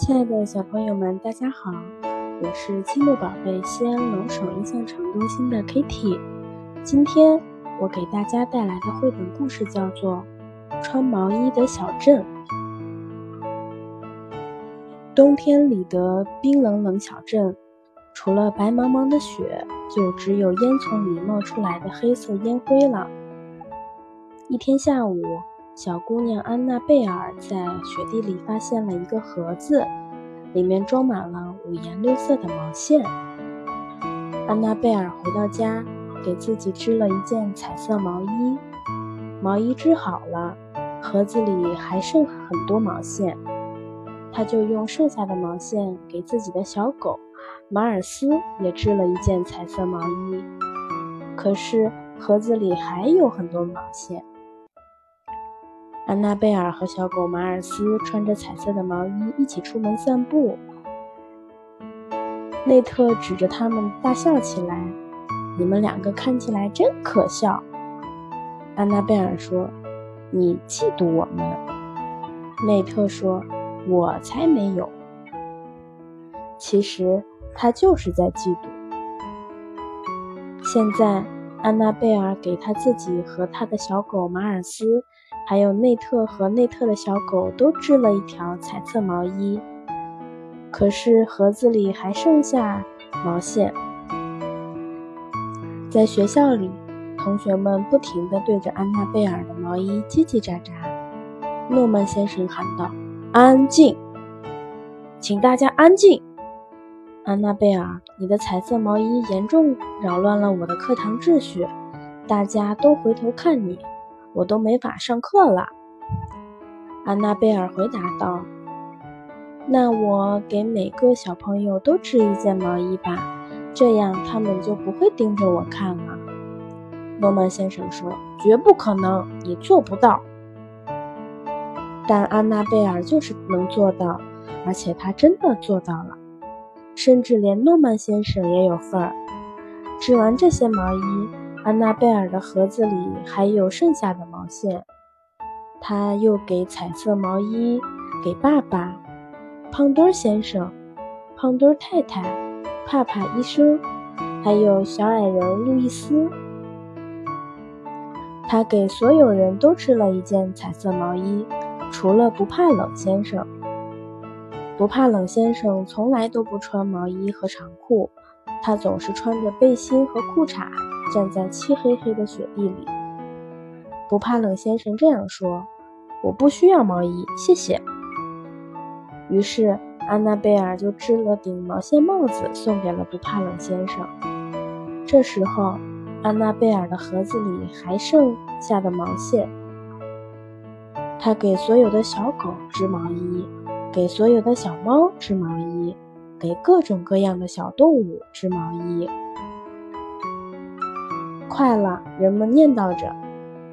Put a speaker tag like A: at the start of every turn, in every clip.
A: 亲爱的小朋友们，大家好，我是积木宝贝西安龙首印象城中心的 Kitty。今天我给大家带来的绘本故事叫做《穿毛衣的小镇》。冬天里的冰冷冷小镇，除了白茫茫的雪，就只有烟囱里冒出来的黑色烟灰了。一天下午。小姑娘安娜贝尔在雪地里发现了一个盒子，里面装满了五颜六色的毛线。安娜贝尔回到家，给自己织了一件彩色毛衣。毛衣织好了，盒子里还剩很多毛线，她就用剩下的毛线给自己的小狗马尔斯也织了一件彩色毛衣。可是盒子里还有很多毛线。安娜贝尔和小狗马尔斯穿着彩色的毛衣一起出门散步。内特指着他们大笑起来：“你们两个看起来真可笑。”安娜贝尔说：“你嫉妒我们。”内特说：“我才没有。”其实他就是在嫉妒。现在，安娜贝尔给他自己和他的小狗马尔斯。还有内特和内特的小狗都织了一条彩色毛衣，可是盒子里还剩下毛线。在学校里，同学们不停地对着安娜贝尔的毛衣叽叽喳喳。诺曼先生喊道：“安静，请大家安静！安娜贝尔，你的彩色毛衣严重扰乱了我的课堂秩序，大家都回头看你。”我都没法上课了，安娜贝尔回答道。“那我给每个小朋友都织一件毛衣吧，这样他们就不会盯着我看了。”诺曼先生说：“绝不可能，你做不到。”但安娜贝尔就是能做到，而且她真的做到了，甚至连诺曼先生也有份儿。织完这些毛衣。安娜贝尔的盒子里还有剩下的毛线，她又给彩色毛衣给爸爸、胖墩先生、胖墩太太、帕帕医生，还有小矮人路易斯。他给所有人都织了一件彩色毛衣，除了不怕冷先生。不怕冷先生从来都不穿毛衣和长裤，他总是穿着背心和裤衩。站在漆黑黑的雪地里，不怕冷先生这样说：“我不需要毛衣，谢谢。”于是安娜贝尔就织了顶毛线帽子送给了不怕冷先生。这时候，安娜贝尔的盒子里还剩下的毛线，她给所有的小狗织毛衣，给所有的小猫织毛衣，给各种各样的小动物织毛衣。快了，人们念叨着，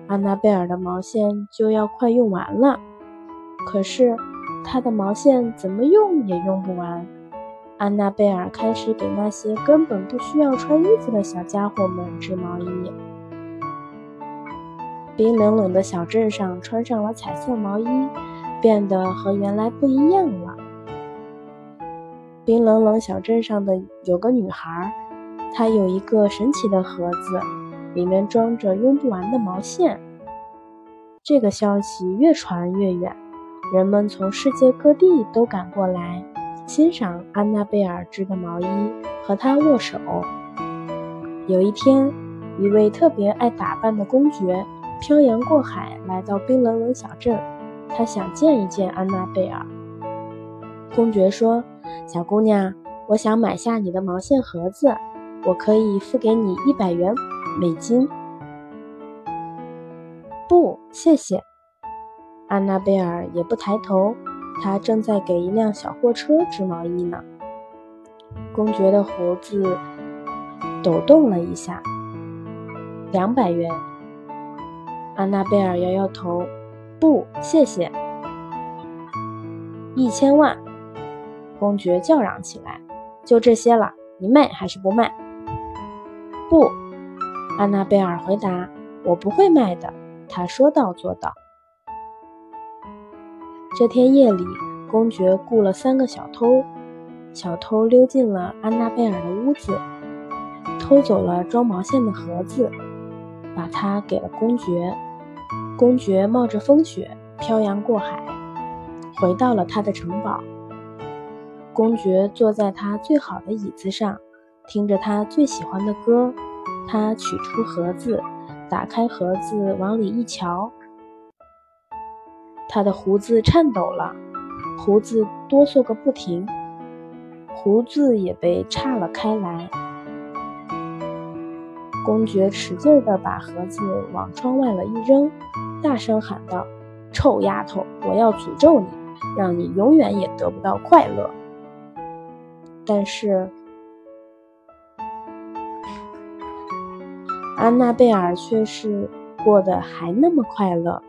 A: 安娜贝尔的毛线就要快用完了。可是，她的毛线怎么用也用不完。安娜贝尔开始给那些根本不需要穿衣服的小家伙们织毛衣。冰冷冷的小镇上穿上了彩色毛衣，变得和原来不一样了。冰冷冷小镇上的有个女孩，她有一个神奇的盒子。里面装着用不完的毛线。这个消息越传越远，人们从世界各地都赶过来欣赏安娜贝尔织的毛衣，和她握手。有一天，一位特别爱打扮的公爵漂洋过海来到冰冷冷小镇，他想见一见安娜贝尔。公爵说：“小姑娘，我想买下你的毛线盒子，我可以付给你一百元。”美金？不，谢谢。安娜贝尔也不抬头，她正在给一辆小货车织毛衣呢。公爵的胡子抖动了一下。两百元。安娜贝尔摇摇头，不，谢谢。一千万！公爵叫嚷起来：“就这些了，你卖还是不卖？”不。安娜贝尔回答：“我不会卖的。”她说到做到。这天夜里，公爵雇了三个小偷，小偷溜进了安娜贝尔的屋子，偷走了装毛线的盒子，把它给了公爵。公爵冒着风雪漂洋过海，回到了他的城堡。公爵坐在他最好的椅子上，听着他最喜欢的歌。他取出盒子，打开盒子，往里一瞧，他的胡子颤抖了，胡子哆嗦个不停，胡子也被岔了开来。公爵使劲地把盒子往窗外了一扔，大声喊道：“臭丫头，我要诅咒你，让你永远也得不到快乐。”但是。安娜贝尔却是过得还那么快乐。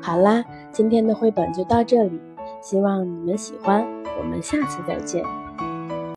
A: 好啦，今天的绘本就到这里，希望你们喜欢，我们下次再见。